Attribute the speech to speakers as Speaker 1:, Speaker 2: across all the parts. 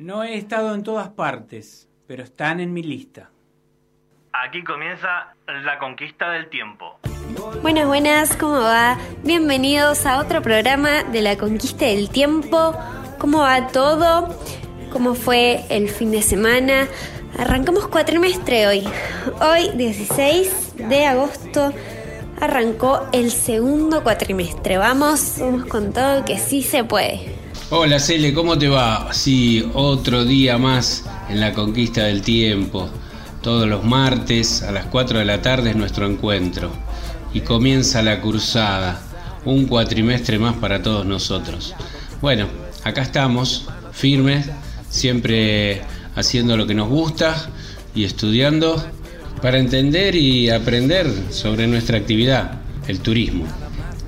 Speaker 1: No he estado en todas partes, pero están en mi lista.
Speaker 2: Aquí comienza la conquista del tiempo.
Speaker 3: Buenas, buenas, ¿cómo va? Bienvenidos a otro programa de la conquista del tiempo. ¿Cómo va todo? ¿Cómo fue el fin de semana? Arrancamos cuatrimestre hoy. Hoy, 16 de agosto, arrancó el segundo cuatrimestre. Vamos, hemos contado que sí se puede.
Speaker 4: Hola Cele, ¿cómo te va? Sí, otro día más en la conquista del tiempo. Todos los martes a las 4 de la tarde es nuestro encuentro. Y comienza la cursada, un cuatrimestre más para todos nosotros. Bueno, acá estamos, firmes, siempre haciendo lo que nos gusta y estudiando para entender y aprender sobre nuestra actividad, el turismo.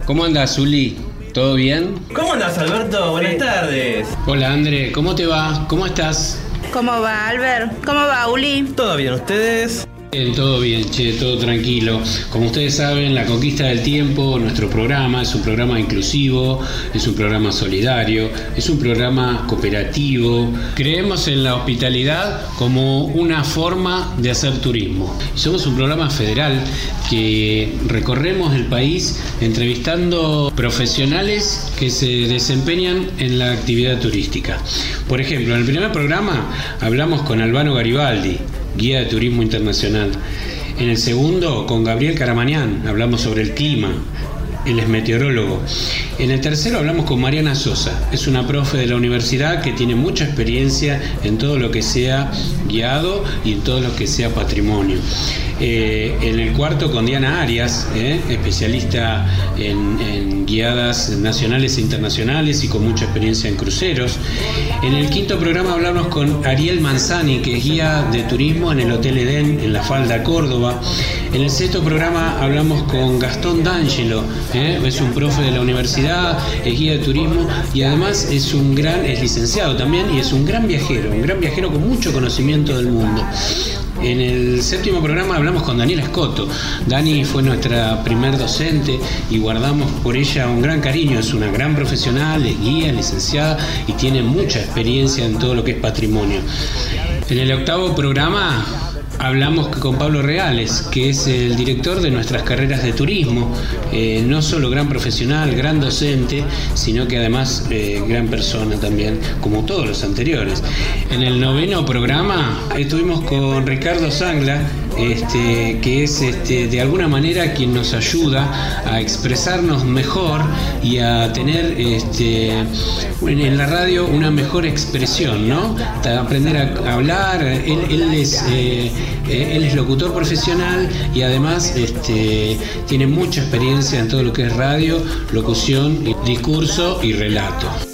Speaker 4: ¿Cómo anda Zuli? ¿Todo bien?
Speaker 5: ¿Cómo andas, Alberto? Buenas tardes.
Speaker 4: Hola, André. ¿Cómo te va? ¿Cómo estás?
Speaker 6: ¿Cómo va, Albert? ¿Cómo va, Uli?
Speaker 5: ¿Todo bien ustedes?
Speaker 4: Todo bien, che, todo tranquilo. Como ustedes saben, La Conquista del Tiempo, nuestro programa, es un programa inclusivo, es un programa solidario, es un programa cooperativo. Creemos en la hospitalidad como una forma de hacer turismo. Somos un programa federal que recorremos el país entrevistando profesionales que se desempeñan en la actividad turística. Por ejemplo, en el primer programa hablamos con Albano Garibaldi guía de turismo internacional. En el segundo, con Gabriel Caramanián, hablamos sobre el clima. Él es meteorólogo. En el tercero hablamos con Mariana Sosa. Es una profe de la universidad que tiene mucha experiencia en todo lo que sea guiado y en todo lo que sea patrimonio. Eh, en el cuarto con Diana Arias, eh, especialista en, guiadas nacionales e internacionales y con mucha experiencia en cruceros. En el quinto programa hablamos con Ariel Manzani, que es guía de turismo en el Hotel Edén, en La Falda, Córdoba. En el sexto programa hablamos con Gastón D'Angelo, eh, es un profe de la universidad, es guía de turismo y además es un gran, es licenciado también y es un gran viajero, un gran viajero con mucho conocimiento del mundo. En el séptimo programa hablamos con Daniela Escoto. Dani fue nuestra primer docente y guardamos por ella un gran cariño. Es una gran profesional, es guía, licenciada y tiene mucha experiencia en todo lo que es patrimonio. En el octavo programa hablamos con Pablo Reales, que es el director de nuestras carreras de turismo, eh, no solo gran profesional, gran docente, sino que además eh, gran persona también, como todos los anteriores. En el noveno programa estuvimos con Ricardo Sangla, este, que es este, de alguna manera quien nos ayuda a expresarnos mejor y a tener este, en la radio una mejor expresión, ¿no? aprender a hablar, él, es, eh, eh, él es locutor profesional y además este, tiene mucha experiencia en todo lo que es radio, locución, discurso y relato.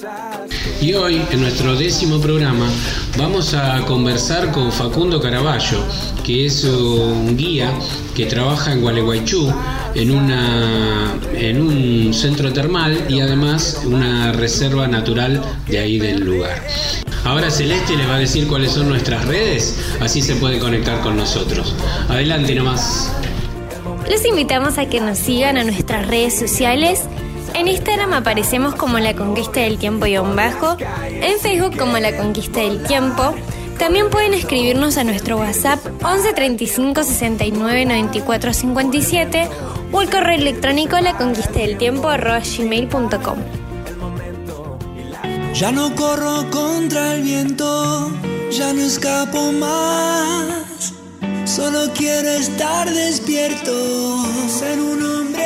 Speaker 4: Y hoy, en nuestro décimo programa, vamos a conversar con Facundo Caraballo, que es un guía que trabaja en Gualeguaychú, en, una, en un centro termal y además una reserva natural de ahí del lugar. Ahora Celeste les va a decir cuáles son nuestras redes, así se puede conectar con nosotros. Adelante nomás.
Speaker 3: Los invitamos a que nos sigan a nuestras redes sociales en Instagram aparecemos como La Conquista del Tiempo y un bajo, en Facebook como La Conquista del Tiempo. También pueden escribirnos a nuestro WhatsApp 11 35 69 94 57 o el correo electrónico la conquista del tiempo gmail.com.
Speaker 7: Ya no corro contra el viento, ya no escapo más. Solo quiero estar despierto, ser un hombre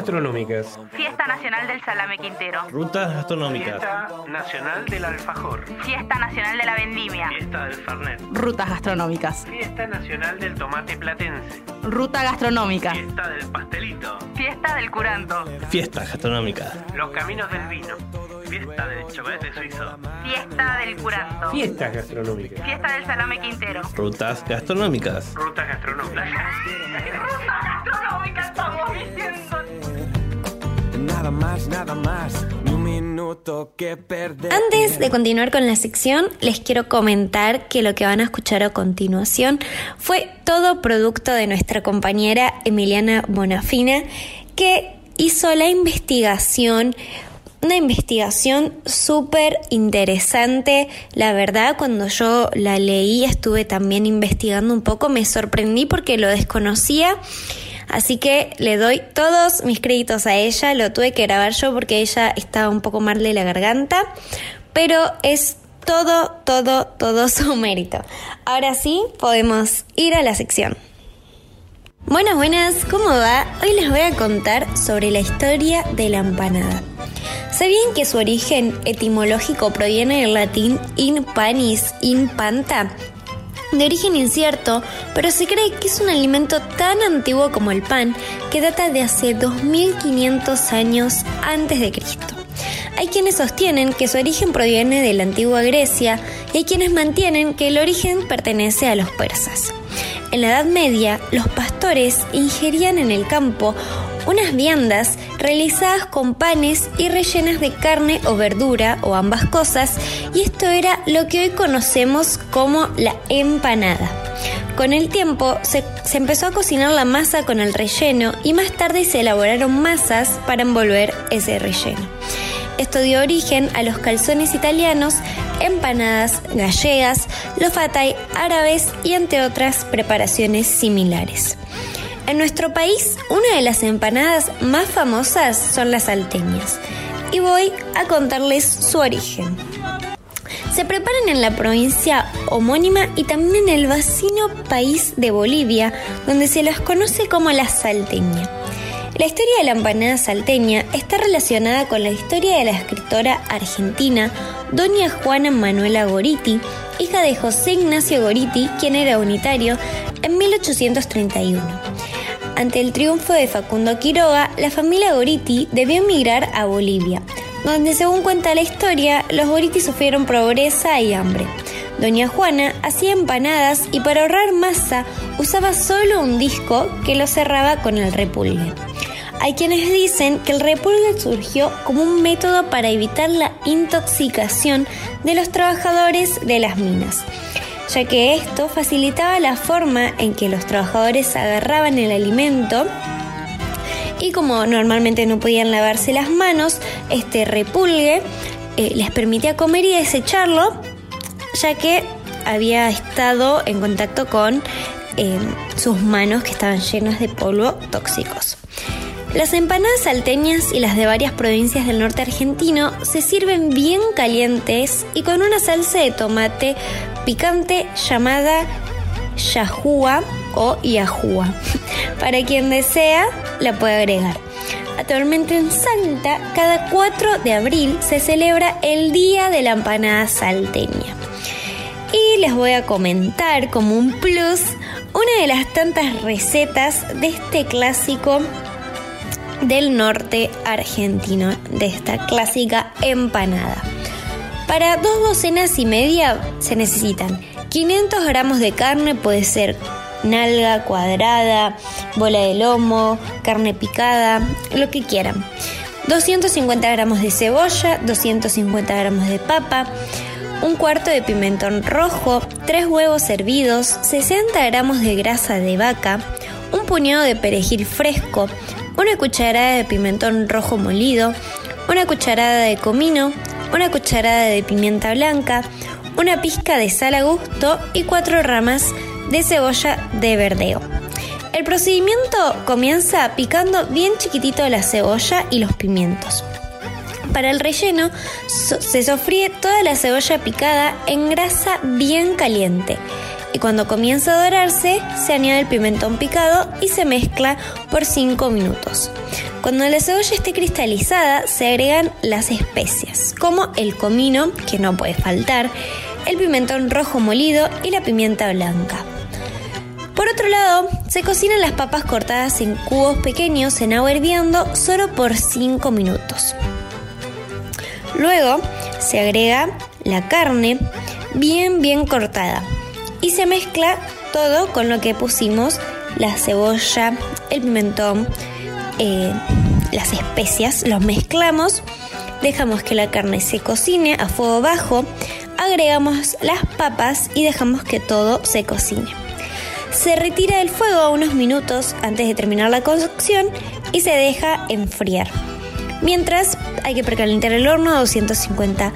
Speaker 8: gastronómicas.
Speaker 6: Fiesta Nacional del Salame Quintero.
Speaker 5: Rutas gastronómicas.
Speaker 2: Fiesta Nacional del Alfajor.
Speaker 6: Fiesta Nacional de la Vendimia.
Speaker 2: Fiesta del Fernet.
Speaker 9: Rutas gastronómicas.
Speaker 2: Fiesta Nacional del Tomate Platense.
Speaker 9: Ruta gastronómica.
Speaker 2: Fiesta del Pastelito.
Speaker 6: Fiesta del Curanto.
Speaker 5: Fiestas gastronómicas.
Speaker 2: Los Caminos del Vino. Fiesta del Chocolate Suizo.
Speaker 6: Fiesta del Curanto.
Speaker 8: Fiestas gastronómicas.
Speaker 6: Fiesta del Salame Quintero.
Speaker 5: Rutas gastronómicas.
Speaker 2: Rutas gastronómicas.
Speaker 6: Ruta gastronómica estamos diciendo.
Speaker 7: Nada más, nada más, ni un minuto que perder.
Speaker 3: Antes de continuar con la sección, les quiero comentar que lo que van a escuchar a continuación fue todo producto de nuestra compañera Emiliana Bonafina, que hizo la investigación una investigación súper interesante. La verdad, cuando yo la leí, estuve también investigando un poco, me sorprendí porque lo desconocía. Así que le doy todos mis créditos a ella. Lo tuve que grabar yo porque ella estaba un poco mal de la garganta. Pero es todo, todo, todo su mérito. Ahora sí, podemos ir a la sección. Buenas, buenas, ¿cómo va? Hoy les voy a contar sobre la historia de la empanada. ¿Sabían que su origen etimológico proviene del latín in panis, in panta? De origen incierto, pero se cree que es un alimento tan antiguo como el pan que data de hace 2500 años antes de Cristo. Hay quienes sostienen que su origen proviene de la antigua Grecia y hay quienes mantienen que el origen pertenece a los persas. En la Edad Media, los pastores ingerían en el campo unas viandas realizadas con panes y rellenas de carne o verdura o ambas cosas y esto era lo que hoy conocemos como la empanada. Con el tiempo se, empezó a cocinar la masa con el relleno y más tarde se elaboraron masas para envolver ese relleno. Esto dio origen a los calzones italianos, empanadas gallegas, los fatay árabes y entre otras preparaciones similares. En nuestro país, una de las empanadas más famosas son las salteñas y voy a contarles su origen. Se preparan en la provincia homónima y también en el vecino país de Bolivia, donde se las conoce como la salteña. La historia de la empanada salteña está relacionada con la historia de la escritora argentina Doña Juana Manuela Goriti, hija de José Ignacio Goriti, quien era unitario, en 1831. Ante el triunfo de Facundo Quiroga, la familia Goriti debió emigrar a Bolivia, donde según cuenta la historia, los Goriti sufrieron pobreza y hambre. Doña Juana hacía empanadas y para ahorrar masa usaba solo un disco que lo cerraba con el repulgue. Hay quienes dicen que el repulgue surgió como un método para evitar la intoxicación de los trabajadores de las minas, ya que esto facilitaba la forma en que los trabajadores agarraban el alimento y como normalmente no podían lavarse las manos, este repulgue eh, les permitía comer y desecharlo, ya que había estado en contacto con eh, sus manos que estaban llenas de polvo tóxicos. Las empanadas salteñas y las de varias provincias del norte argentino se sirven bien calientes y con una salsa de tomate picante llamada yahua o yahua. Para quien desea, la puede agregar. Actualmente en Salta, cada 4 de abril se celebra el Día de la Empanada Salteña. Y les voy a comentar como un plus una de las tantas recetas de este clásico del norte argentino, de esta clásica empanada. Para dos docenas y media se necesitan 500 gramos de carne, puede ser nalga cuadrada, bola de lomo, carne picada, lo que quieran. 250 gramos de cebolla, 250 gramos de papa, un cuarto de pimentón rojo, 3 huevos hervidos, 60 gramos de grasa de vaca, un puñado de perejil fresco, una cucharada de pimentón rojo molido, una cucharada de comino, una cucharada de pimienta blanca, una pizca de sal a gusto y cuatro ramas de cebolla de verdeo. El procedimiento comienza picando bien chiquitito la cebolla y los pimientos. Para el relleno se sofríe toda la cebolla picada en grasa bien caliente y cuando comienza a dorarse se añade el pimentón picado y se mezcla por 5 minutos. Cuando la cebolla esté cristalizada se agregan las especias como el comino, que no puede faltar, el pimentón rojo molido y la pimienta blanca. Por otro lado, se cocinan las papas cortadas en cubos pequeños en agua hirviendo solo por 5 minutos. Luego se agrega la carne bien bien cortada y se mezcla todo con lo que pusimos, la cebolla, el pimentón, eh, las especias, los mezclamos, dejamos que la carne se cocine a fuego bajo, agregamos las papas y dejamos que todo se cocine. Se retira del fuego unos minutos antes de terminar la cocción y se deja enfriar. Mientras hay que precalentar el horno a 250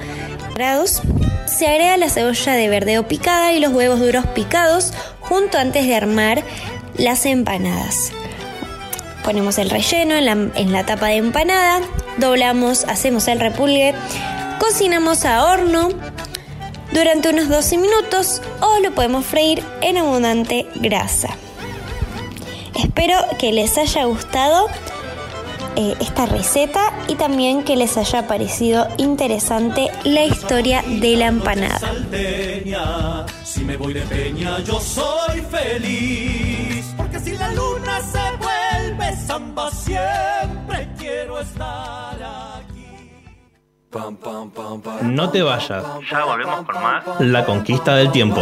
Speaker 3: grados. Se agrega la cebolla de verdeo picada y los huevos duros picados junto antes de armar las empanadas. Ponemos el relleno en la, en la tapa de empanada, doblamos, hacemos el repulgue, cocinamos a horno durante unos 12 minutos o lo podemos freír en abundante grasa. Espero que les haya gustado eh, esta receta y también que les haya parecido interesante la historia de la empanada.
Speaker 7: Salteña, si me voy de peña yo soy feliz. Porque si la luna se vuelve samba siempre quiero estar aquí.
Speaker 5: No te vayas.
Speaker 2: Ya volvemos con más.
Speaker 5: La conquista del tiempo.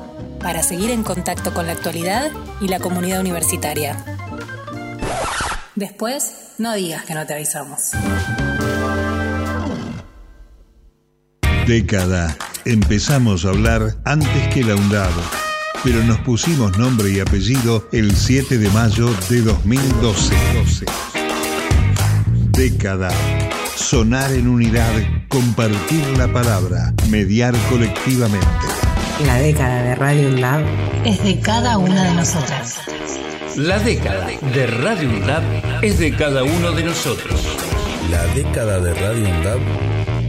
Speaker 10: para seguir en contacto con la actualidad y la comunidad universitaria. Después, no digas que no te avisamos.
Speaker 11: Década. Empezamos a hablar antes que la UNDAB, pero nos pusimos nombre y apellido el 7 de mayo de 2012. Década. Sonar en unidad, compartir la palabra, mediar colectivamente.
Speaker 12: La década de Radio UNDAB
Speaker 10: Es de cada una de nosotras.
Speaker 13: La década de Radio UNDAB es de cada uno de nosotros.
Speaker 14: La década de Radio UNDAB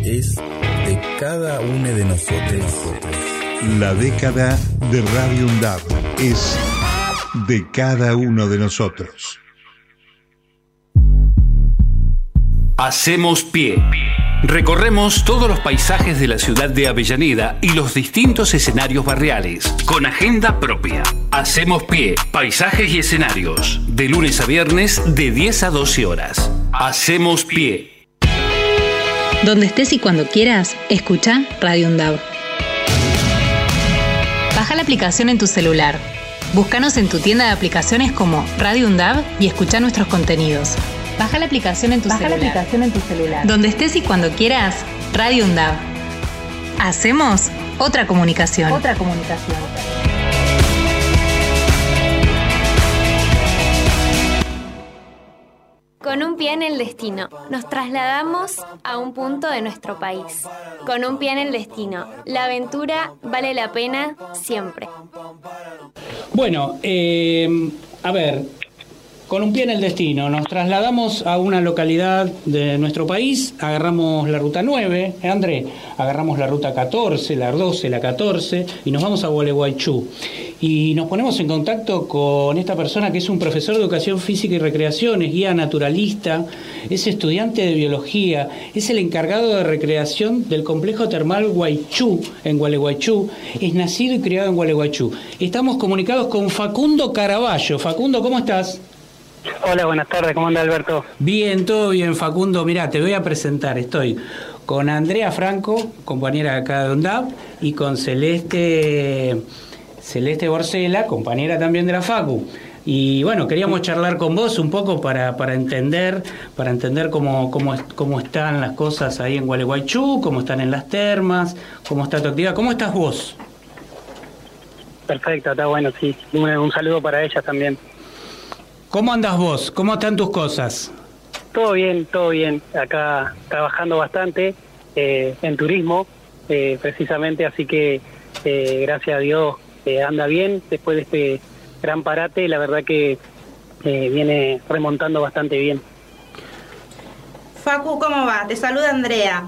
Speaker 14: es de cada uno de nosotros.
Speaker 11: La década de Radio UNDAB es de cada uno de nosotros.
Speaker 13: Hacemos pie. Recorremos todos los paisajes de la ciudad de Avellaneda y los distintos escenarios barriales, con agenda propia. Hacemos pie, paisajes y escenarios, de lunes a viernes de 10 a 12 horas. Hacemos pie.
Speaker 10: Donde estés y cuando quieras, escucha Radio UNDAB. Baja la aplicación en tu celular. Búscanos en tu tienda de aplicaciones como Radio UNDAB y escucha nuestros contenidos. Baja la aplicación en tu celular.
Speaker 9: aplicación en tu celular.
Speaker 10: Donde estés y cuando quieras, Radio UNDAB. Hacemos otra comunicación.
Speaker 9: Otra comunicación.
Speaker 3: Con un pie en el destino, nos trasladamos a un punto de nuestro país. Con un pie en el destino, la aventura vale la pena siempre.
Speaker 1: Bueno, eh, a ver, con un pie en el destino, nos trasladamos a una localidad de nuestro país, agarramos la ruta 9, ¿eh, André, agarramos la ruta 14, la 12, la 14 y nos vamos a Gualeguaychú. Y nos ponemos en contacto con esta persona que es un profesor de educación física y recreación, es guía naturalista, es estudiante de biología, es el encargado de recreación del complejo termal Guaychú, en Gualeguaychú, es nacido y criado en Gualeguaychú. Estamos comunicados con Facundo Caraballo. Facundo, ¿cómo estás?
Speaker 15: Hola, buenas tardes, ¿cómo anda Alberto?
Speaker 1: Bien, todo bien, Facundo. Mirá, te voy a presentar. Estoy con Andrea Franco, compañera de acá de UNDAP, y con Celeste, Celeste Borcela, compañera también de la FACU. Y bueno, queríamos charlar con vos un poco para, para entender, para entender cómo, cómo, cómo están las cosas ahí en Gualeguaychú, cómo están en las termas, cómo está tu actividad. ¿Cómo estás vos?
Speaker 15: Perfecto, está bueno, sí. Un, un saludo para ellas también.
Speaker 1: ¿Cómo andas vos? ¿Cómo están tus cosas?
Speaker 15: Todo bien, todo bien. Acá trabajando bastante eh, en turismo, eh, precisamente, así que eh, gracias a Dios eh, anda bien. Después de este gran parate, la verdad que eh, viene remontando bastante bien.
Speaker 16: Facu, ¿cómo va? Te saluda Andrea.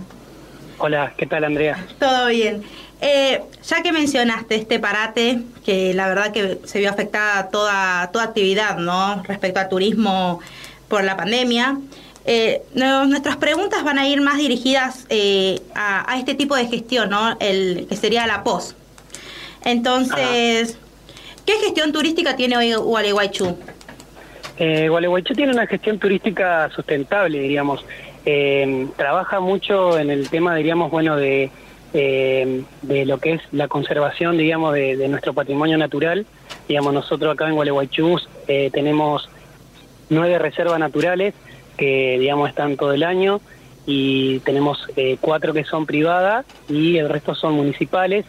Speaker 15: Hola, ¿qué tal Andrea?
Speaker 16: Todo bien. Eh, ya que mencionaste este parate, que la verdad que se vio afectada toda, toda actividad, ¿no? Respecto al turismo por la pandemia, eh, nuestras preguntas van a ir más dirigidas eh, a, a este tipo de gestión, ¿no? El, que sería la POS. Entonces, ¿qué gestión turística tiene hoy Gualeguaychú?
Speaker 15: Eh, Gualeguaychú tiene una gestión turística sustentable, diríamos. Eh, trabaja mucho en el tema, diríamos, bueno, de, eh, de lo que es la conservación, digamos, de, nuestro patrimonio natural. Digamos, nosotros acá en Gualeguaychú eh, tenemos nueve reservas naturales que, digamos, están todo el año y tenemos eh, cuatro que son privadas y el resto son municipales.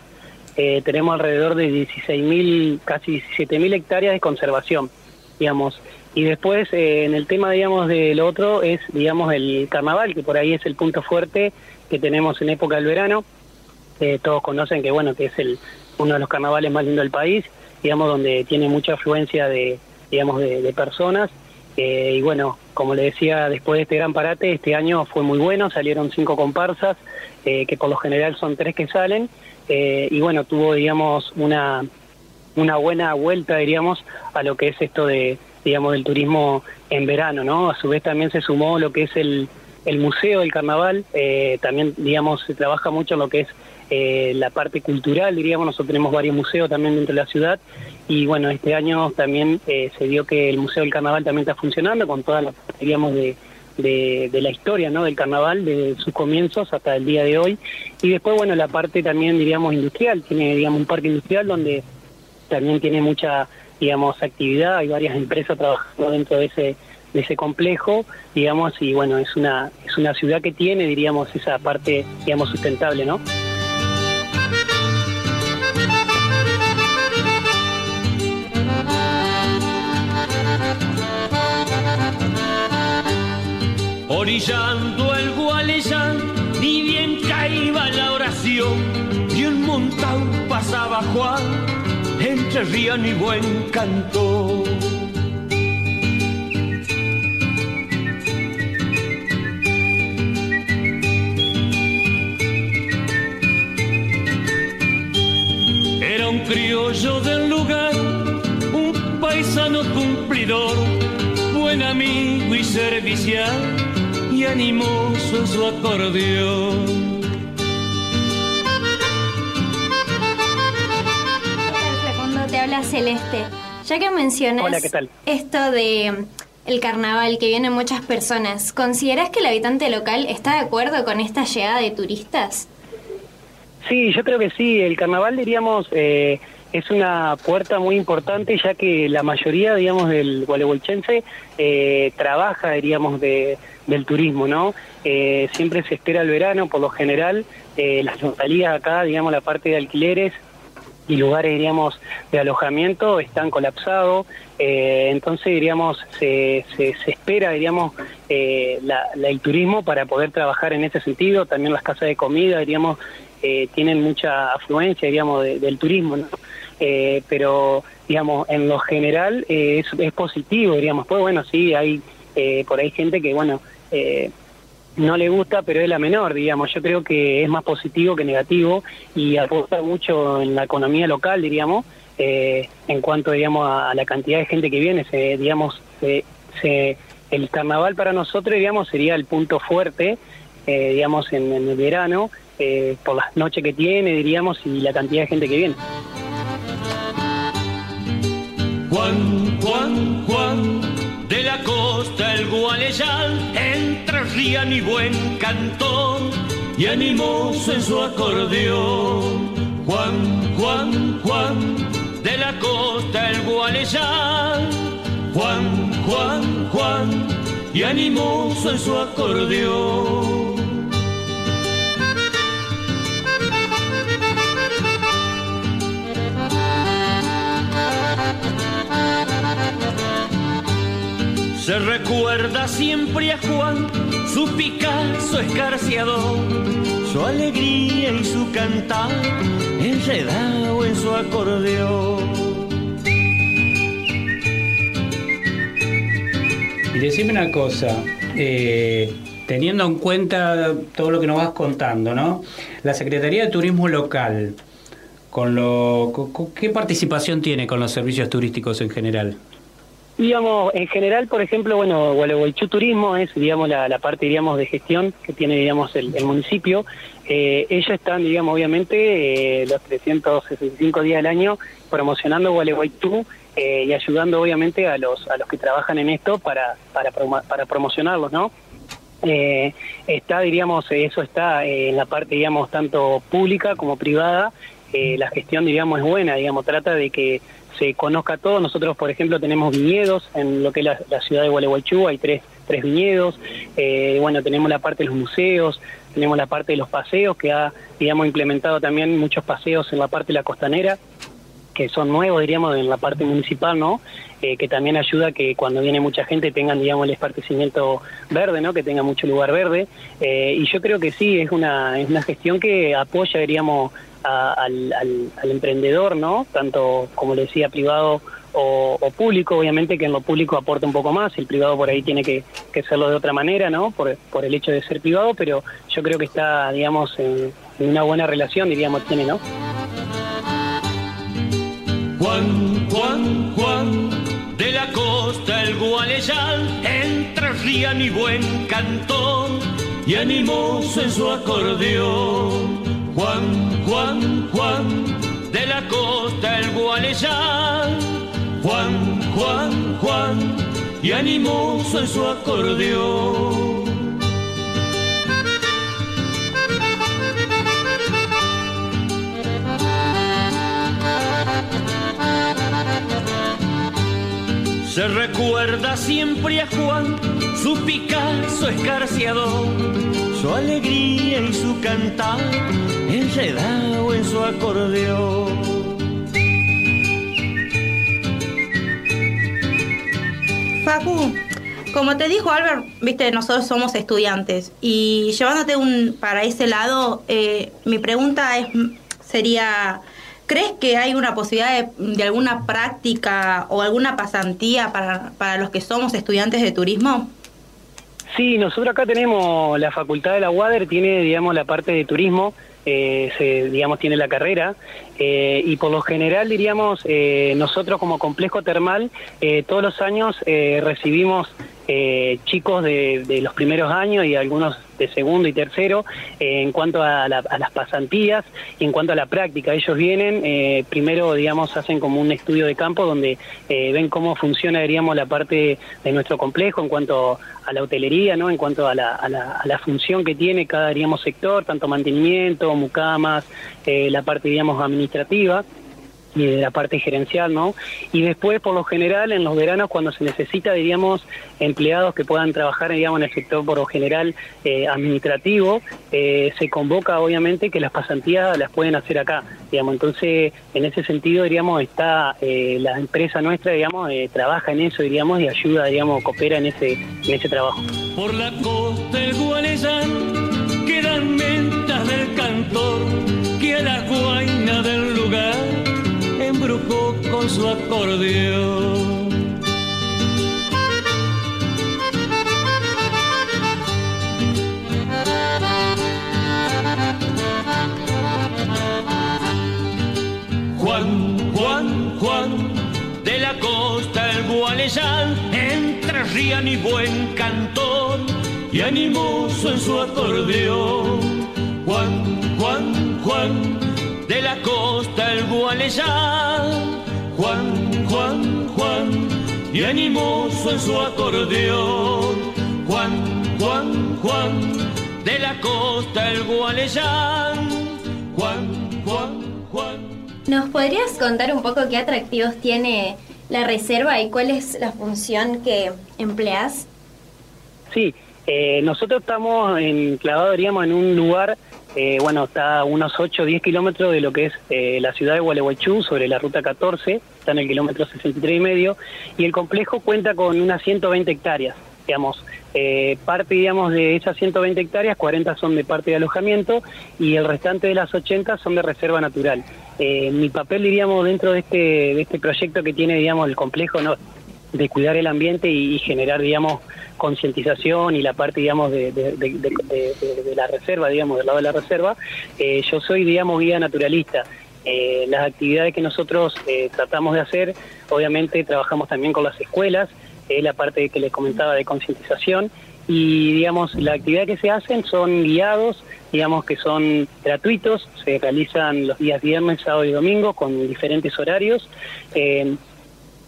Speaker 15: Eh, tenemos alrededor de 16.000, casi 17.000 hectáreas de conservación, digamos. Y después, eh, en el tema, digamos, del otro es, digamos, el carnaval, que por ahí es el punto fuerte que tenemos en época del verano. Eh, todos conocen que, bueno, que es el uno de los carnavales más lindos del país, digamos, donde tiene mucha afluencia de, digamos, de, personas. Eh, y bueno, como le decía, después de este gran parate, este año fue muy bueno, salieron cinco comparsas, eh, que por lo general son tres que salen, eh, y bueno, tuvo, digamos, una, una buena vuelta, diríamos, a lo que es esto de, digamos, del turismo en verano, ¿no? A su vez también se sumó lo que es el, el museo del carnaval, eh, también, digamos, se trabaja mucho en lo que es eh, la parte cultural, diríamos, nosotros tenemos varios museos también dentro de la ciudad y bueno, este año también eh, se dio que el Museo del Carnaval también está funcionando con toda la, diríamos, de, de, de la historia ¿no? del carnaval, de sus comienzos hasta el día de hoy. Y después, bueno, la parte también, diríamos, industrial, tiene, digamos, un parque industrial donde también tiene mucha, digamos, actividad, hay varias empresas trabajando dentro de ese de ese complejo, digamos, y bueno, es una es una ciudad que tiene, diríamos, esa parte, digamos, sustentable, ¿no?
Speaker 17: Orillando el Gualeyán, ni bien caía la oración, y un montón pasaba Juan, entre rían y buen canto. Era un criollo del lugar, un paisano cumplidor, buen amigo y servicial, y animoso su acordeón.
Speaker 3: Segundo te habla Celeste. Ya que mencionas
Speaker 15: Hola, ¿qué tal?
Speaker 3: esto de mm, el carnaval que vienen muchas personas, ¿consideras que el habitante local está de acuerdo con esta llegada de turistas?
Speaker 15: Sí, yo creo que sí. El carnaval, diríamos, eh, es una puerta muy importante, ya que la mayoría, digamos, del gualeguaychense eh, trabaja, diríamos, de, del turismo, ¿no? Eh, siempre se espera el verano, por lo general, eh, las localidades acá, digamos, la parte de alquileres y lugares, diríamos, de alojamiento están colapsados, eh, entonces, diríamos, se, se, espera, diríamos, eh, la- la- el turismo para poder trabajar en ese sentido, también las casas de comida, diríamos, eh, tienen mucha afluencia, diríamos, de- del turismo, ¿no? Eh, pero, digamos, en lo general eh, es, positivo, diríamos, pues bueno, sí, hay eh, por ahí gente que, bueno, eh, no le gusta, pero es la menor, digamos. Yo creo que es más positivo que negativo y aporta mucho en la economía local, diríamos, eh, en cuanto, digamos, a, la cantidad de gente que viene. Se, digamos, se, se- el carnaval para nosotros, digamos, sería el punto fuerte, eh, digamos, en, en el verano, por las noches que tiene, diríamos, y la cantidad de gente que viene.
Speaker 17: Juan, Juan, Juan, de la costa el Gualeyán, entre rían y buen cantón, y animoso en su acordeón. Juan, Juan, Juan, de la costa el Gualeyán, Juan, Juan, Juan, y animoso en su acordeón. Se recuerda siempre a Juan, su Picasso escarciador, su alegría y su cantar, enredado en su acordeón.
Speaker 1: Y decime una cosa, eh, teniendo en cuenta todo lo que nos vas contando, ¿no? La Secretaría de Turismo Local, con lo, ¿qué participación tiene con los servicios turísticos en general?
Speaker 15: Digamos, en general, por ejemplo, bueno, Gualeguaychú Turismo es, digamos, la, la parte, digamos, de gestión que tiene, digamos, el, el municipio. Eh, ellos están, digamos, obviamente, eh, los 365 días del año promocionando Gualeguaychú eh, y ayudando, obviamente, a los a los que trabajan en esto para para, para promocionarlos, ¿no? Eh, está, diríamos, eso está eh, en la parte, digamos, tanto pública como privada. Eh, la gestión, diríamos, es buena, digamos, trata de que se conozca todo. Nosotros, por ejemplo, tenemos viñedos en lo que es la, ciudad de Gualeguaychú, hay tres, tres viñedos. Eh, bueno, tenemos la parte de los museos, tenemos la parte de los paseos, que ha, digamos, implementado también muchos paseos en la parte de la costanera que son nuevos, diríamos, en la parte municipal, ¿no? Eh, que también ayuda que cuando viene mucha gente tengan, digamos, el esparcimiento verde, ¿no? Que tenga mucho lugar verde. Eh, y yo creo que sí, es una, es una gestión que apoya, diríamos, al, al- emprendedor, ¿no? Tanto, como le decía, privado o, público, obviamente que en lo público aporta un poco más, el privado por ahí tiene que, que hacerlo de otra manera, ¿no? Por, por el hecho de ser privado, pero yo creo que está, digamos, en, una buena relación, diríamos, tiene, ¿no?
Speaker 17: Juan, Juan, Juan, de la costa el Gualeyán, entre rían y buen cantón, y animoso en su acordeón. Juan, Juan, Juan, de la costa el Gualeyán. Juan, Juan, Juan, y animoso en su acordeón. Se recuerda siempre a Juan, su Picasso escarciador, su alegría y su cantar, enredado en su acordeón.
Speaker 16: Facu, como te dijo Albert, viste, nosotros somos estudiantes y llevándote un para ese lado, eh, mi pregunta es sería, ¿crees que hay una posibilidad de, de alguna práctica o alguna pasantía para, para los que somos estudiantes de turismo?
Speaker 15: Sí, nosotros acá tenemos la Facultad de la UADER, tiene, digamos, la parte de turismo, eh, se, digamos, tiene la carrera, eh, y por lo general, diríamos, eh, nosotros como complejo termal, eh, todos los años eh, recibimos eh, chicos de, de los primeros años y algunos de segundo y tercero eh, en cuanto a, la- a las pasantías y en cuanto a la práctica. Ellos vienen, eh, primero, digamos, hacen como un estudio de campo donde eh, ven cómo funciona, diríamos, la parte de nuestro complejo en cuanto a la hotelería, ¿no? En cuanto a la, a la, a la función que tiene cada, diríamos, sector, tanto mantenimiento, mucamas, la parte, digamos, administrativa y de la parte gerencial, ¿no? Y después, por lo general, en los veranos, cuando se necesita, diríamos, empleados que puedan trabajar, digamos, en el sector, por lo general, eh, administrativo, eh, se convoca, obviamente, que las pasantías las pueden hacer acá, digamos. Entonces, en ese sentido, diríamos, está eh, la empresa nuestra, digamos, trabaja en eso, diríamos, y ayuda, digamos, coopera en ese, en ese trabajo.
Speaker 17: Por la costa el Gualeyán quedan mentas del cantor que a la guaina del lugar embrujó con su acordeón. Juan, Juan, Juan, de la costa el Gualeyán, entre rían y buen cantor, y animoso en su acordeón. Juan, Juan, Juan, de la costa el Gualeyán, Juan, Juan, Juan, y animoso en su acordeón. Juan, Juan, Juan, de la costa el Gualeyán, Juan, Juan, Juan.
Speaker 3: ¿Nos podrías contar un poco qué atractivos tiene la reserva y cuál es la función que empleas?
Speaker 15: Sí, eh, nosotros estamos enclavados, diríamos, en un lugar, eh, bueno, está a unos 8 o 10 kilómetros de lo que es eh, la ciudad de Gualeguaychú, sobre la ruta 14, está en el kilómetro 63 y medio, y el complejo cuenta con unas 120 hectáreas, digamos. Eh, parte, digamos, de esas 120 hectáreas, 40 son de parte de alojamiento y el restante de las 80 son de reserva natural. Eh, mi papel, diríamos, dentro de este, de este proyecto que tiene, digamos, el complejo, ¿no? De cuidar el ambiente y, generar, digamos, concientización y la parte, digamos, de, la reserva, digamos, del lado de la reserva, eh, yo soy, digamos, guía naturalista. Eh, las actividades que nosotros eh, tratamos de hacer, obviamente trabajamos también con las escuelas, eh, la parte que les comentaba de concientización, y digamos, la actividad que se hacen son guiados, digamos que son gratuitos, se realizan los días viernes, sábado y domingo con diferentes horarios.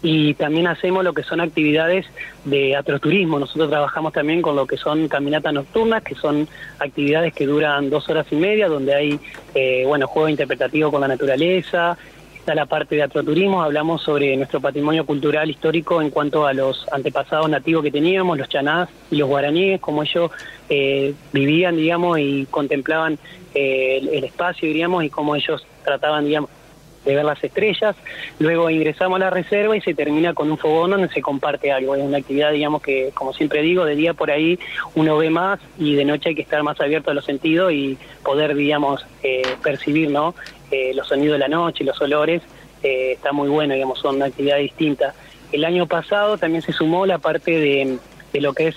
Speaker 15: Y también hacemos lo que son actividades de atroturismo. Nosotros trabajamos también con lo que son caminatas nocturnas, que son actividades que duran dos horas y media, donde hay, eh, bueno, juego interpretativo con la naturaleza. Está la parte de atroturismo, hablamos sobre nuestro patrimonio cultural histórico en cuanto a los antepasados nativos que teníamos, los chanás y los guaraníes, cómo ellos eh, vivían, digamos, y contemplaban eh, el, el espacio, diríamos, y cómo ellos trataban, digamos, de ver las estrellas, luego ingresamos a la reserva y se termina con un fogón donde se comparte algo. Es una actividad, digamos, que como siempre digo, de día por ahí uno ve más y de noche hay que estar más abierto a los sentidos y poder, digamos, eh, percibir ¿no? Eh, los sonidos de la noche, los olores. eh, está muy bueno, digamos, son una actividad distinta. El año pasado también se sumó la parte de, de lo que es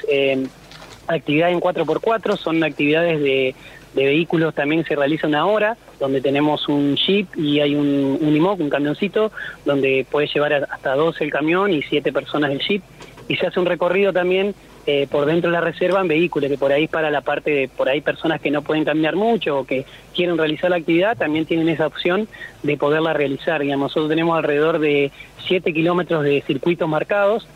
Speaker 15: actividad en 4x4, son actividades de, de vehículos también se realiza una hora, donde tenemos un jeep y hay un, un IMOC, un camioncito, donde puede llevar hasta 12 el camión y 7 personas el jeep. Y se hace un recorrido también eh, por dentro de la reserva en vehículos, que por ahí para la parte de, por ahí personas que no pueden caminar mucho o que quieren realizar la actividad, también tienen esa opción de poderla realizar. Digamos, nosotros tenemos alrededor de 7 kilómetros de circuitos marcados,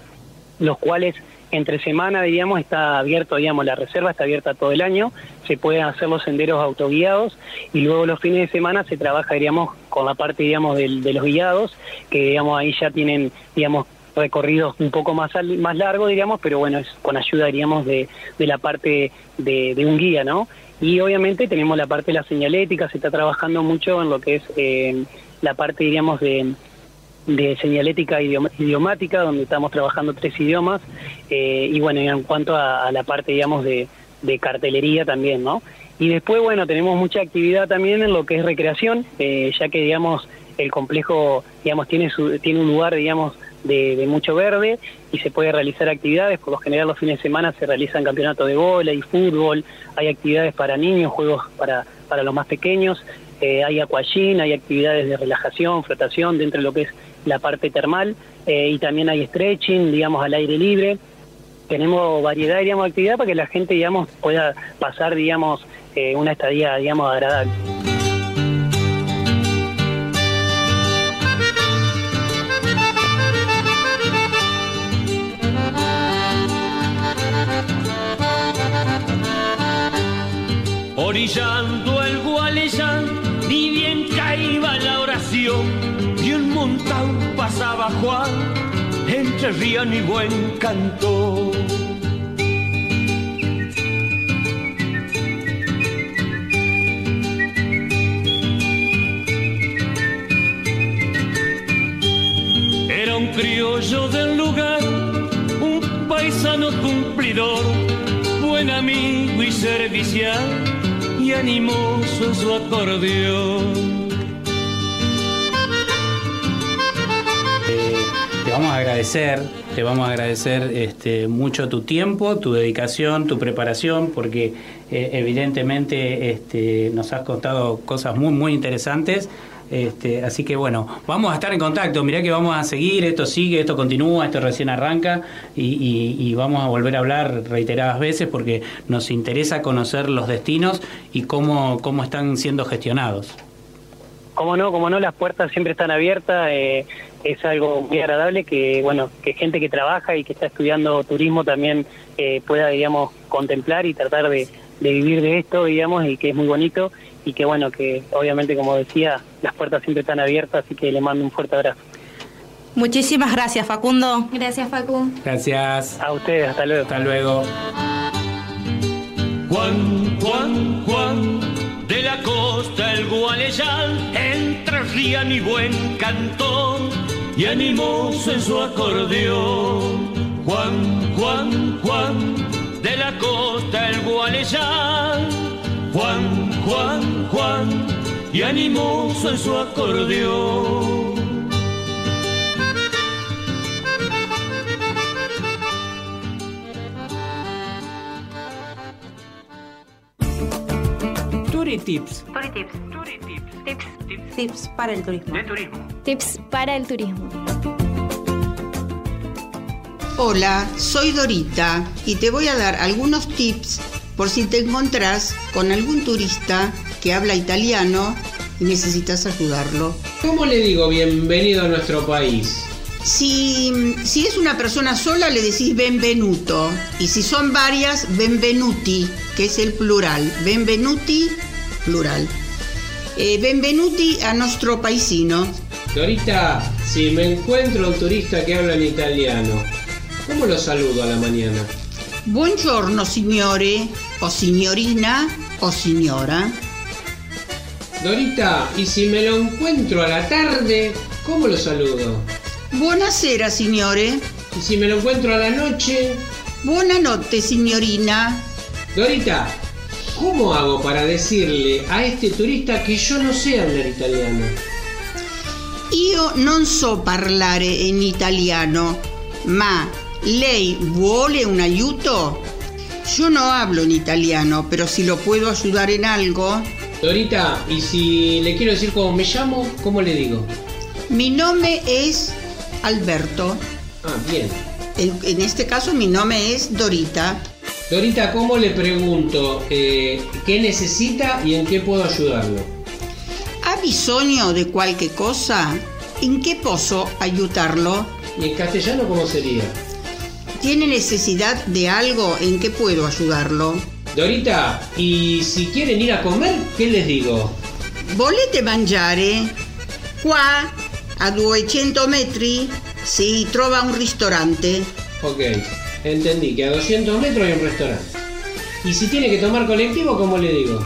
Speaker 15: los cuales entre semana, digamos, está abierto, digamos, la reserva está abierta todo el año, se pueden hacer los senderos autoguiados y luego los fines de semana se trabaja, diríamos, con la parte, digamos, del- de los guiados, que, digamos, ahí ya tienen, digamos, recorridos un poco más al- más largos, digamos, pero bueno, es con ayuda, diríamos, de, de la parte de, de un guía, ¿no? Y obviamente tenemos la parte de la señalética, se está trabajando mucho en lo que es eh, la parte, diríamos, de de señalética idiomática, donde estamos trabajando tres idiomas, eh, y bueno, en cuanto a, a la parte, digamos, de, de cartelería también, ¿no? Y después, bueno, tenemos mucha actividad también en lo que es recreación, eh, ya que, digamos, el complejo, digamos, tiene, su, tiene un lugar, digamos, de, de mucho verde y se puede realizar actividades, por lo general los fines de semana se realizan campeonatos de bola y fútbol, hay actividades para niños, juegos para, para los más pequeños, eh, hay aquagym, hay actividades de relajación, flotación dentro de lo que es la parte termal eh, y también hay stretching, digamos, al aire libre. Tenemos variedad, digamos, de actividad para que la gente, digamos, pueda pasar, digamos, eh, una estadía, digamos, agradable.
Speaker 17: Orillando el Gualeyán, ni bien caía la oración, y un montón pasaba Juan, entre rían y buen canto. Era un criollo del lugar, un paisano cumplidor, buen amigo y servicial, y animoso en su acordeón.
Speaker 1: Vamos a agradecer, te vamos a agradecer este, mucho tu tiempo, tu dedicación, tu preparación, porque eh, evidentemente este, nos has contado cosas muy, muy interesantes. Este, así que bueno, vamos a estar en contacto. Mirá que vamos a seguir, esto sigue, esto continúa, esto recién arranca y, vamos a volver a hablar reiteradas veces porque nos interesa conocer los destinos y cómo, cómo están siendo gestionados.
Speaker 15: Como no, como no, las puertas siempre están abiertas, eh, es algo muy agradable que, bueno, que gente que trabaja y que está estudiando turismo también eh, pueda, digamos, contemplar y tratar de, de vivir de esto, digamos, y que es muy bonito y que, bueno, que obviamente, como decía, las puertas siempre están abiertas, así que le mando un fuerte abrazo.
Speaker 16: Muchísimas gracias, Facundo.
Speaker 3: Gracias, Facu.
Speaker 1: Gracias.
Speaker 15: A ustedes, hasta luego.
Speaker 1: Hasta luego.
Speaker 17: Juan, Juan, Juan, la costa el Gualeyán, entre rían y buen cantón, y animoso en su acordeón. Juan, Juan, Juan, de la costa el Gualeyán, Juan, Juan, Juan, y animoso en su acordeón.
Speaker 1: Turitips.
Speaker 6: Turitips.
Speaker 16: Tips para el turismo.
Speaker 2: De turismo.
Speaker 3: Tips para el turismo.
Speaker 18: Hola, soy Dorita y te voy a dar algunos tips por si te encontrás con algún turista que habla italiano y necesitas ayudarlo.
Speaker 4: ¿Cómo le digo bienvenido a nuestro país?
Speaker 18: Si, si es una persona sola le decís benvenuto y si son varias, benvenuti, que es el plural. Benvenuti, plural. Eh, benvenuti a nuestro paisino.
Speaker 4: Dorita, si me encuentro un turista que habla en italiano, ¿cómo lo saludo a la mañana?
Speaker 18: Buongiorno signore, o signorina, o signora.
Speaker 4: Dorita, y si me lo encuentro a la tarde, ¿cómo lo saludo?
Speaker 18: Buonasera signore.
Speaker 4: Y si me lo encuentro a la noche,
Speaker 18: Buonanotte signorina.
Speaker 4: Dorita, ¿cómo hago para decirle a este turista que yo no sé hablar italiano?
Speaker 18: Io non so parlare in italiano, ma lei vuole un aiuto? Yo no hablo en italiano, pero si lo puedo ayudar en algo.
Speaker 4: Dorita, y si le quiero decir cómo me llamo, ¿cómo le digo?
Speaker 18: Mi nome es Alberto.
Speaker 4: Ah, bien.
Speaker 18: En, en este caso mi nombre es Dorita.
Speaker 8: Dorita, ¿cómo le pregunto eh, qué necesita y en qué puedo ayudarlo?
Speaker 18: ¿Ha bisogno de cualquier cosa? ¿En qué pozo ayudarlo?
Speaker 8: ¿Y en castellano cómo sería?
Speaker 18: ¿Tiene necesidad de algo? ¿En qué puedo ayudarlo?
Speaker 8: Dorita, y si quieren ir a comer, ¿qué les digo?
Speaker 18: Volete mangiare? Qua, a 200 metri, si trova un ristorante.
Speaker 8: Ok, entendí que a 200 metros hay un restaurante. Y si tiene que tomar colectivo, ¿cómo le digo?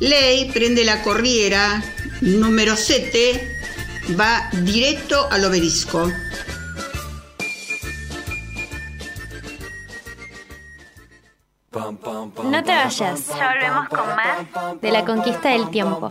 Speaker 18: Lei prende la corriera numero 7, va diretto all'obelisco.
Speaker 3: No te vayas.
Speaker 6: Ya volvemos con más.
Speaker 3: De la conquista del tiempo.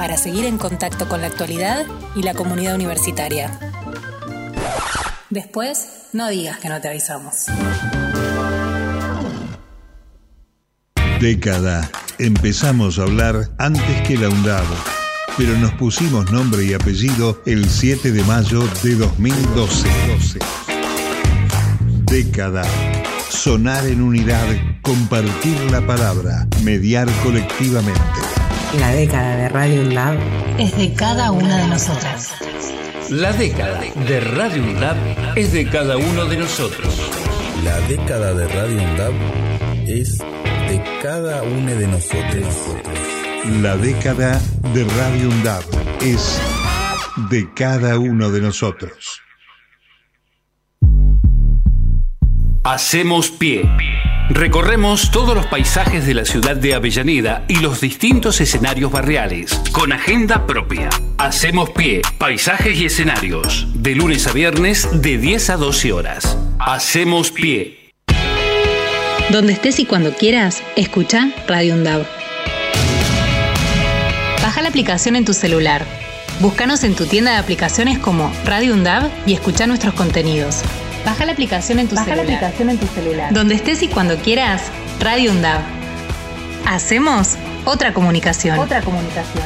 Speaker 10: para seguir en contacto con la actualidad y la comunidad universitaria. Después, no digas que no te avisamos.
Speaker 11: Década. Empezamos a hablar antes que la UNDAB, pero nos pusimos nombre y apellido el 7 de mayo de 2012. Década. Sonar en unidad, compartir la palabra, mediar colectivamente.
Speaker 12: La década de Radio UNDAB
Speaker 10: Es de cada una de nosotras.
Speaker 13: La década de Radio UNDAP es de cada uno de nosotros.
Speaker 14: La década de Radio UNDAB es de cada uno de nosotros.
Speaker 11: La década de Radio UNDAB es de cada uno de nosotros.
Speaker 13: Hacemos pie. Recorremos todos los paisajes de la ciudad de Avellaneda y los distintos escenarios barriales, con agenda propia. Hacemos pie, paisajes y escenarios, de lunes a viernes de 10 a 12 horas. Hacemos pie.
Speaker 10: Donde estés y cuando quieras, escucha Radio UNDAB. Baja la aplicación en tu celular. Búscanos en tu tienda de aplicaciones como Radio UNDAB y escucha nuestros contenidos. Baja la aplicación en tu celular.
Speaker 9: en tu celular.
Speaker 10: Donde estés y cuando quieras, Radio UNDAB. Hacemos otra comunicación.
Speaker 9: Otra comunicación.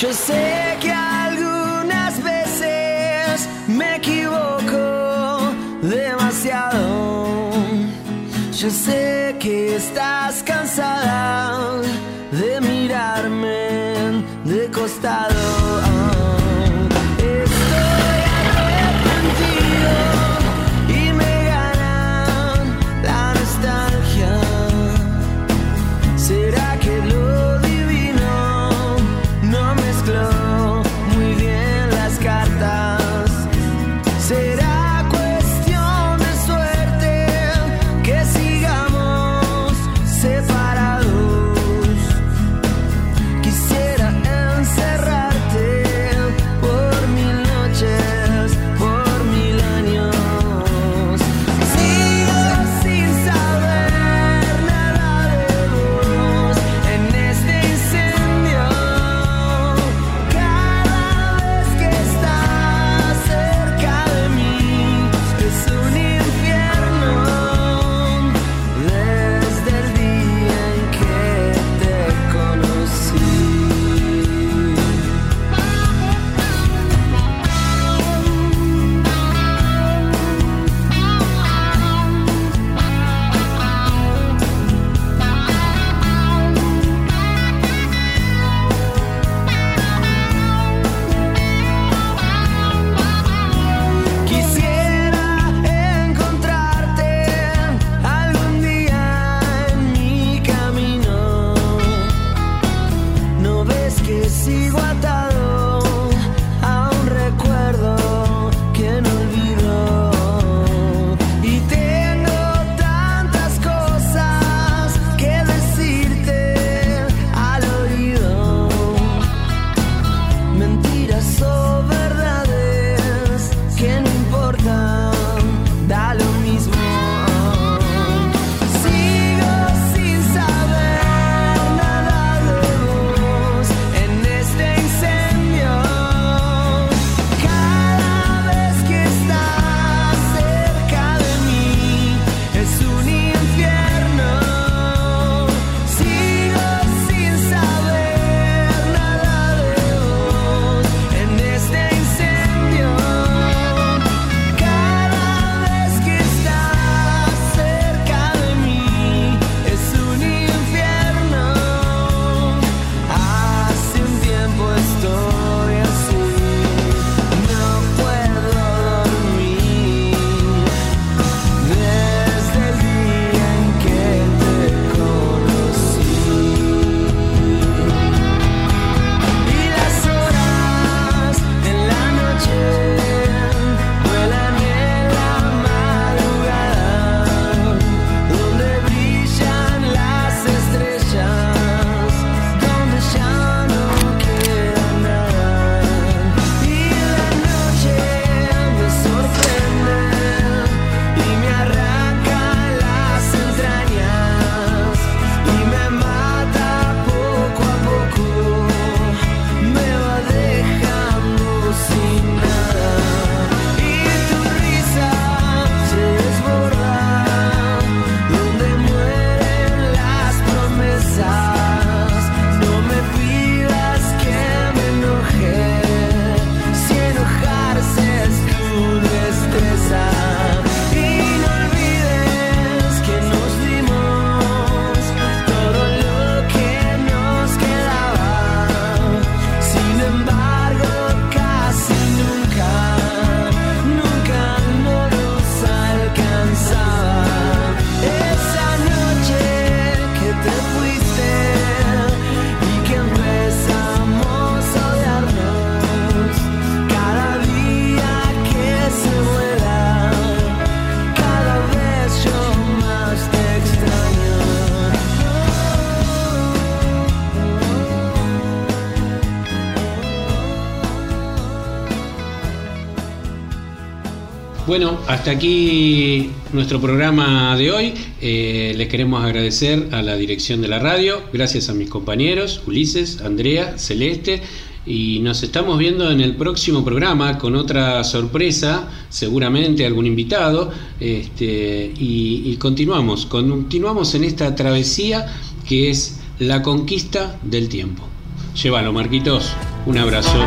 Speaker 7: Yo sé Yo sé
Speaker 4: Bueno, hasta aquí nuestro programa de hoy. Eh, les queremos agradecer a la dirección de la radio, gracias a mis compañeros, Ulises, Andrea, Celeste. Y nos estamos viendo en el próximo programa con otra sorpresa, seguramente algún invitado. Este, y, y continuamos, continuamos en esta travesía que es la conquista del tiempo. Llévalo, Marquitos. Un abrazo.